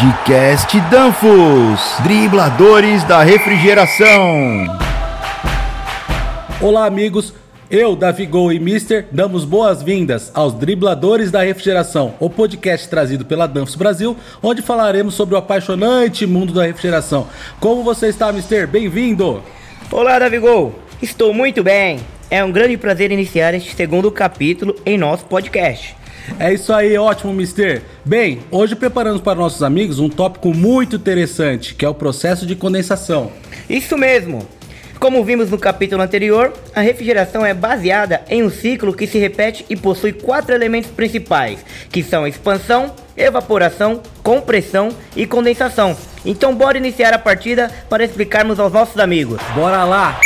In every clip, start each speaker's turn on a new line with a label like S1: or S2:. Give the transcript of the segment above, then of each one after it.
S1: Podcast Danfos, dribladores da refrigeração.
S2: Olá, amigos. Eu, Davi Gol e Mister damos boas-vindas aos Dribladores da Refrigeração, o podcast trazido pela Danfos Brasil, onde falaremos sobre o apaixonante mundo da refrigeração. Como você está, Mister? Bem-vindo!
S3: Olá, Davi Gol. Estou muito bem. É um grande prazer iniciar este segundo capítulo em nosso podcast.
S2: É isso aí, ótimo, Mister. Bem, hoje preparamos para nossos amigos um tópico muito interessante, que é o processo de condensação.
S3: Isso mesmo. Como vimos no capítulo anterior, a refrigeração é baseada em um ciclo que se repete e possui quatro elementos principais, que são expansão, evaporação, compressão e condensação. Então bora iniciar a partida para explicarmos aos nossos amigos.
S2: Bora lá!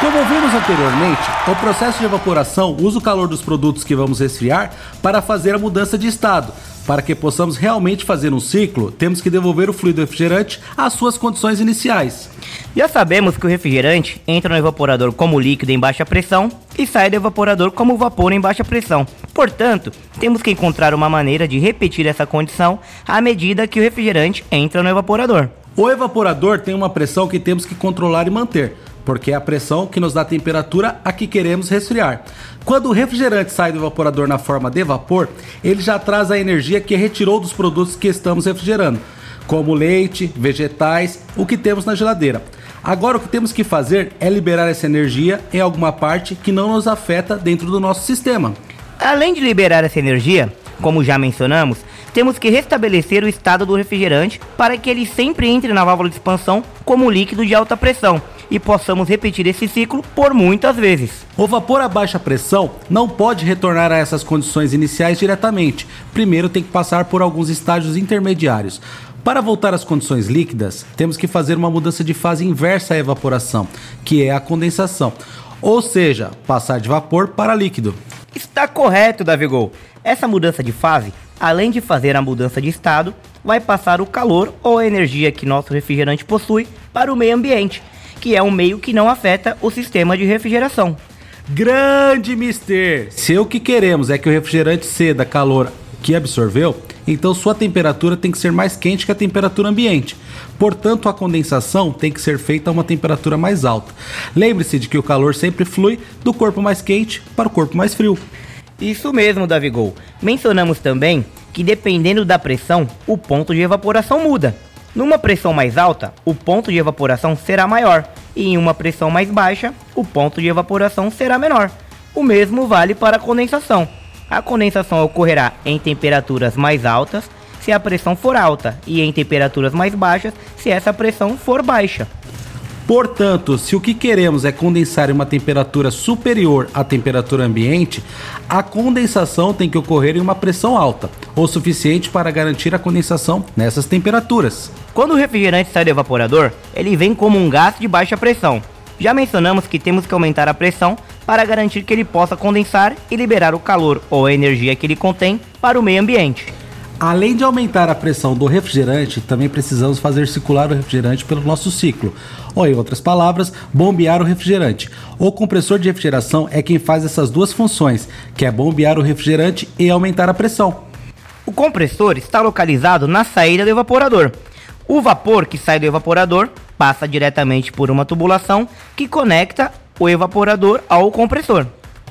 S2: Como vimos anteriormente, o processo de evaporação usa o calor dos produtos que vamos resfriar para fazer a mudança de estado. Para que possamos realmente fazer um ciclo, temos que devolver o fluido refrigerante às suas condições iniciais.
S3: Já sabemos que o refrigerante entra no evaporador como líquido em baixa pressão e sai do evaporador como vapor em baixa pressão. Portanto, temos que encontrar uma maneira de repetir essa condição à medida que o refrigerante entra no evaporador.
S2: O evaporador tem uma pressão que temos que controlar e manter porque é a pressão que nos dá a temperatura a que queremos resfriar. Quando o refrigerante sai do evaporador na forma de vapor, ele já traz a energia que retirou dos produtos que estamos refrigerando, como leite, vegetais, o que temos na geladeira. Agora o que temos que fazer é liberar essa energia em alguma parte que não nos afeta dentro do nosso sistema.
S3: Além de liberar essa energia, como já mencionamos, temos que restabelecer o estado do refrigerante para que ele sempre entre na válvula de expansão como líquido de alta pressão e possamos repetir esse ciclo por muitas vezes.
S2: O vapor a baixa pressão não pode retornar a essas condições iniciais diretamente. Primeiro tem que passar por alguns estágios intermediários. Para voltar às condições líquidas, temos que fazer uma mudança de fase inversa à evaporação, que é a condensação, ou seja, passar de vapor para líquido.
S3: Está correto, Davigol. Essa mudança de fase, além de fazer a mudança de estado, vai passar o calor ou a energia que nosso refrigerante possui para o meio ambiente que é um meio que não afeta o sistema de refrigeração.
S2: Grande mister! Se o que queremos é que o refrigerante ceda calor que absorveu, então sua temperatura tem que ser mais quente que a temperatura ambiente. Portanto, a condensação tem que ser feita a uma temperatura mais alta. Lembre-se de que o calor sempre flui do corpo mais quente para o corpo mais frio.
S3: Isso mesmo, Davigol. Mencionamos também que dependendo da pressão, o ponto de evaporação muda. Numa pressão mais alta, o ponto de evaporação será maior, e em uma pressão mais baixa, o ponto de evaporação será menor. O mesmo vale para a condensação. A condensação ocorrerá em temperaturas mais altas se a pressão for alta e em temperaturas mais baixas se essa pressão for baixa.
S2: Portanto, se o que queremos é condensar em uma temperatura superior à temperatura ambiente, a condensação tem que ocorrer em uma pressão alta, o suficiente para garantir a condensação nessas temperaturas.
S3: Quando o refrigerante sai do evaporador, ele vem como um gás de baixa pressão. Já mencionamos que temos que aumentar a pressão para garantir que ele possa condensar e liberar o calor ou a energia que ele contém para o meio ambiente.
S2: Além de aumentar a pressão do refrigerante, também precisamos fazer circular o refrigerante pelo nosso ciclo, ou em outras palavras, bombear o refrigerante. O compressor de refrigeração é quem faz essas duas funções, que é bombear o refrigerante e aumentar a pressão.
S3: O compressor está localizado na saída do evaporador. O vapor que sai do evaporador passa diretamente por uma tubulação que conecta o evaporador ao compressor.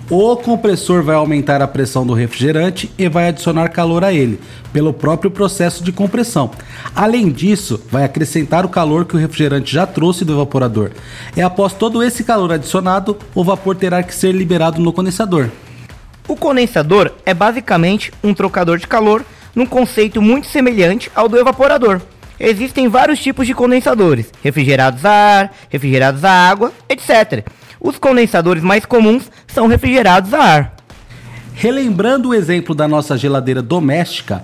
S2: O compressor vai aumentar a pressão do refrigerante e vai adicionar calor a ele, pelo próprio processo de compressão. Além disso, vai acrescentar o calor que o refrigerante já trouxe do evaporador. E após todo esse calor adicionado, o vapor terá que ser liberado no condensador.
S3: O condensador é basicamente um trocador de calor num conceito muito semelhante ao do evaporador. Existem vários tipos de condensadores: refrigerados a ar, refrigerados a água, etc. Os condensadores mais comuns são refrigerados a ar.
S2: Relembrando o exemplo da nossa geladeira doméstica,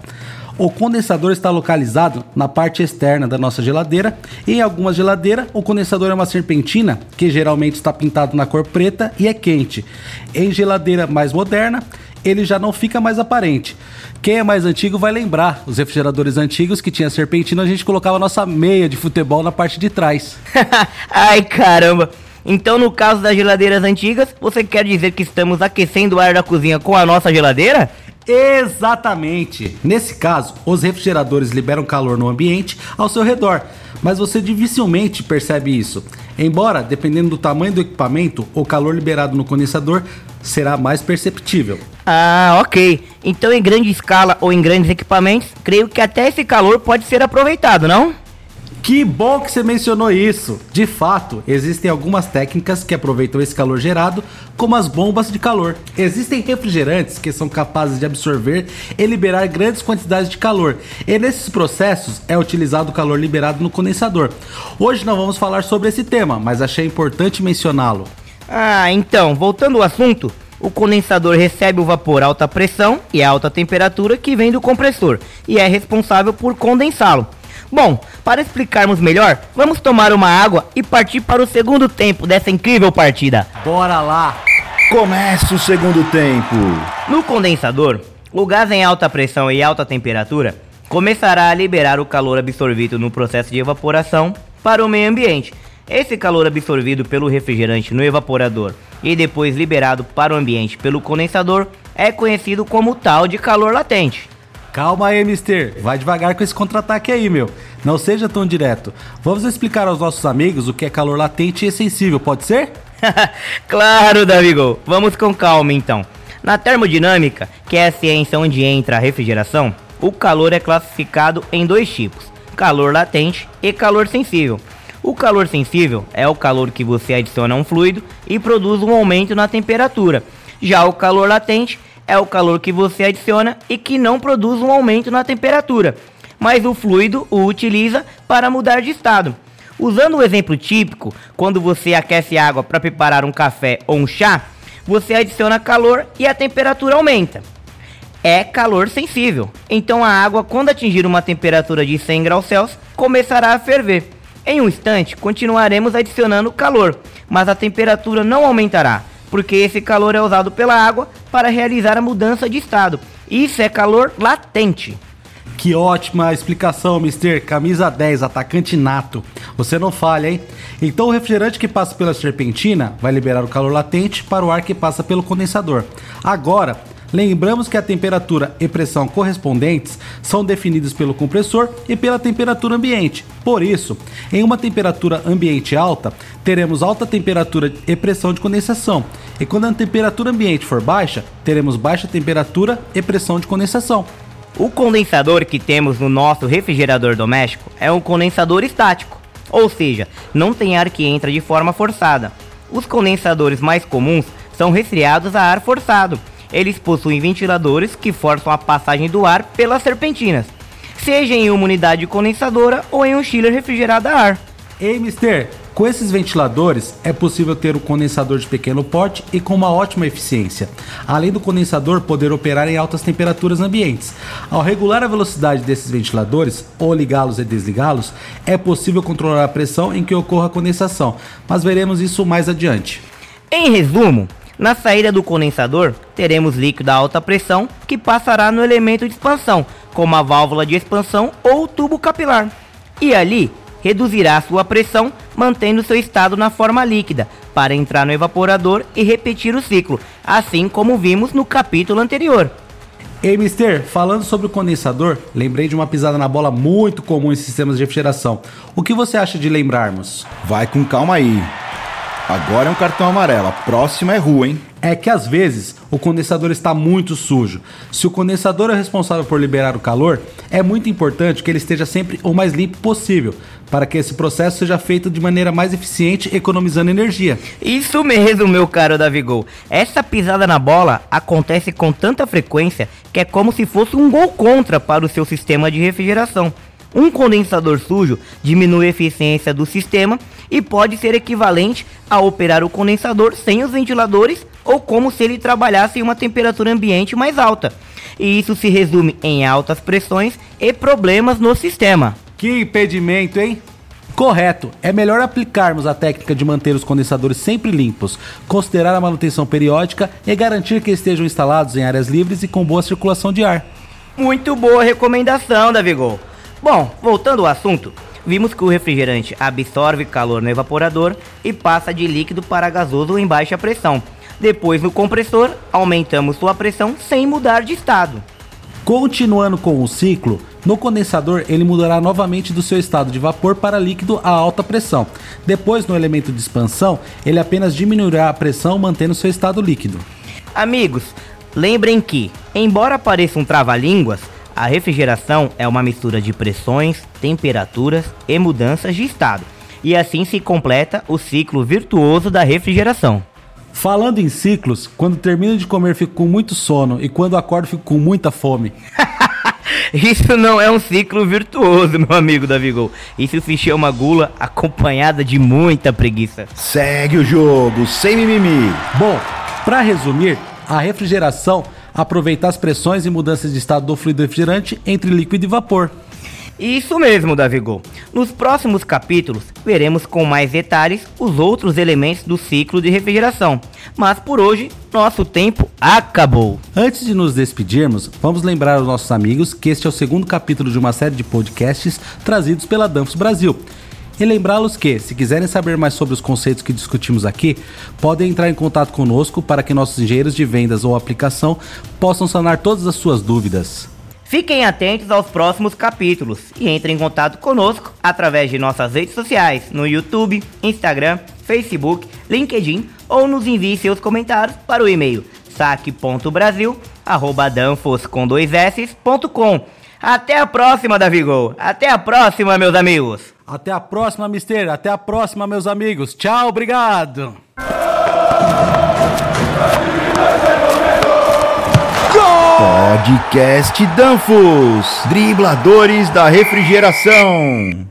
S2: o condensador está localizado na parte externa da nossa geladeira em algumas geladeiras o condensador é uma serpentina que geralmente está pintado na cor preta e é quente. Em geladeira mais moderna, ele já não fica mais aparente. Quem é mais antigo vai lembrar, os refrigeradores antigos que tinha serpentina, a gente colocava nossa meia de futebol na parte de trás.
S3: Ai caramba! Então, no caso das geladeiras antigas, você quer dizer que estamos aquecendo o ar da cozinha com a nossa geladeira?
S2: Exatamente! Nesse caso, os refrigeradores liberam calor no ambiente ao seu redor, mas você dificilmente percebe isso. Embora, dependendo do tamanho do equipamento, o calor liberado no condensador será mais perceptível.
S3: Ah, ok. Então, em grande escala ou em grandes equipamentos, creio que até esse calor pode ser aproveitado, não?
S2: Que bom que você mencionou isso! De fato, existem algumas técnicas que aproveitam esse calor gerado, como as bombas de calor. Existem refrigerantes que são capazes de absorver e liberar grandes quantidades de calor, e nesses processos é utilizado o calor liberado no condensador. Hoje não vamos falar sobre esse tema, mas achei importante mencioná-lo.
S3: Ah, então, voltando ao assunto, o condensador recebe o vapor a alta pressão e a alta temperatura que vem do compressor e é responsável por condensá-lo. Bom, para explicarmos melhor, vamos tomar uma água e partir para o segundo tempo dessa incrível partida.
S2: Bora lá!
S1: Começa o segundo tempo.
S3: No condensador, o gás em alta pressão e alta temperatura começará a liberar o calor absorvido no processo de evaporação para o meio ambiente. Esse calor absorvido pelo refrigerante no evaporador e depois liberado para o ambiente pelo condensador é conhecido como tal de calor latente.
S2: Calma aí, mister. Vai devagar com esse contra-ataque aí, meu. Não seja tão direto. Vamos explicar aos nossos amigos o que é calor latente e sensível, pode ser?
S3: claro, Davigo. Vamos com calma então. Na termodinâmica, que é a ciência onde entra a refrigeração, o calor é classificado em dois tipos: calor latente e calor sensível. O calor sensível é o calor que você adiciona a um fluido e produz um aumento na temperatura. Já o calor latente é o calor que você adiciona e que não produz um aumento na temperatura, mas o fluido o utiliza para mudar de estado. Usando o exemplo típico, quando você aquece água para preparar um café ou um chá, você adiciona calor e a temperatura aumenta. É calor sensível, então a água, quando atingir uma temperatura de 100 graus Celsius, começará a ferver. Em um instante, continuaremos adicionando calor, mas a temperatura não aumentará porque esse calor é usado pela água para realizar a mudança de estado. Isso é calor latente.
S2: Que ótima explicação, Mister. Camisa 10, atacante nato. Você não falha, hein? Então o refrigerante que passa pela serpentina vai liberar o calor latente para o ar que passa pelo condensador. Agora, Lembramos que a temperatura e pressão correspondentes são definidas pelo compressor e pela temperatura ambiente. Por isso, em uma temperatura ambiente alta, teremos alta temperatura e pressão de condensação. E quando a temperatura ambiente for baixa, teremos baixa temperatura e pressão de condensação.
S3: O condensador que temos no nosso refrigerador doméstico é um condensador estático, ou seja, não tem ar que entra de forma forçada. Os condensadores mais comuns são resfriados a ar forçado, eles possuem ventiladores que forçam a passagem do ar pelas serpentinas, seja em uma unidade condensadora ou em um chiller refrigerado a ar.
S2: Ei, mister, com esses ventiladores é possível ter um condensador de pequeno porte e com uma ótima eficiência, além do condensador poder operar em altas temperaturas ambientes. Ao regular a velocidade desses ventiladores, ou ligá-los e desligá-los, é possível controlar a pressão em que ocorra a condensação, mas veremos isso mais adiante.
S3: Em resumo, na saída do condensador, teremos líquido a alta pressão que passará no elemento de expansão, como a válvula de expansão ou tubo capilar. E ali, reduzirá sua pressão, mantendo seu estado na forma líquida, para entrar no evaporador e repetir o ciclo, assim como vimos no capítulo anterior.
S2: Ei, Mister, falando sobre o condensador, lembrei de uma pisada na bola muito comum em sistemas de refrigeração. O que você acha de lembrarmos?
S1: Vai com calma aí. Agora é um cartão amarelo. A próxima é rua, hein?
S2: É que às vezes o condensador está muito sujo. Se o condensador é responsável por liberar o calor, é muito importante que ele esteja sempre o mais limpo possível, para que esse processo seja feito de maneira mais eficiente, economizando energia.
S3: Isso mesmo, meu caro Davigol. Essa pisada na bola acontece com tanta frequência que é como se fosse um gol contra para o seu sistema de refrigeração. Um condensador sujo diminui a eficiência do sistema e pode ser equivalente a operar o condensador sem os ventiladores ou como se ele trabalhasse em uma temperatura ambiente mais alta. E isso se resume em altas pressões e problemas no sistema.
S2: Que impedimento, hein? Correto. É melhor aplicarmos a técnica de manter os condensadores sempre limpos, considerar a manutenção periódica e garantir que estejam instalados em áreas livres e com boa circulação de ar.
S3: Muito boa recomendação, Davigol. Bom, voltando ao assunto, vimos que o refrigerante absorve calor no evaporador e passa de líquido para gasoso em baixa pressão. Depois, no compressor, aumentamos sua pressão sem mudar de estado.
S2: Continuando com o ciclo, no condensador ele mudará novamente do seu estado de vapor para líquido a alta pressão. Depois, no elemento de expansão, ele apenas diminuirá a pressão mantendo seu estado líquido.
S3: Amigos, lembrem que, embora pareça um trava-línguas, a refrigeração é uma mistura de pressões, temperaturas e mudanças de estado. E assim se completa o ciclo virtuoso da refrigeração.
S2: Falando em ciclos, quando termino de comer fico com muito sono e quando acordo fico com muita fome.
S3: Isso não é um ciclo virtuoso, meu amigo Davigol. Isso se chama gula acompanhada de muita preguiça.
S1: Segue o jogo, sem mimimi.
S2: Bom, para resumir, a refrigeração aproveita as pressões e mudanças de estado do fluido refrigerante entre líquido e vapor.
S3: Isso mesmo, Davigol. Nos próximos capítulos, veremos com mais detalhes os outros elementos do ciclo de refrigeração. Mas por hoje, nosso tempo acabou.
S2: Antes de nos despedirmos, vamos lembrar aos nossos amigos que este é o segundo capítulo de uma série de podcasts trazidos pela Danfos Brasil. E lembrá-los que, se quiserem saber mais sobre os conceitos que discutimos aqui, podem entrar em contato conosco para que nossos engenheiros de vendas ou aplicação possam sanar todas as suas dúvidas.
S3: Fiquem atentos aos próximos capítulos e entrem em contato conosco através de nossas redes sociais no YouTube, Instagram, Facebook, LinkedIn ou nos envie seus comentários para o e-mail saque.brasil@danfos. Até a próxima, Davigol. Até a próxima, meus amigos.
S2: Até a próxima, Mister. Até a próxima, meus amigos. Tchau, obrigado.
S1: Podcast Danfos, dribladores da refrigeração.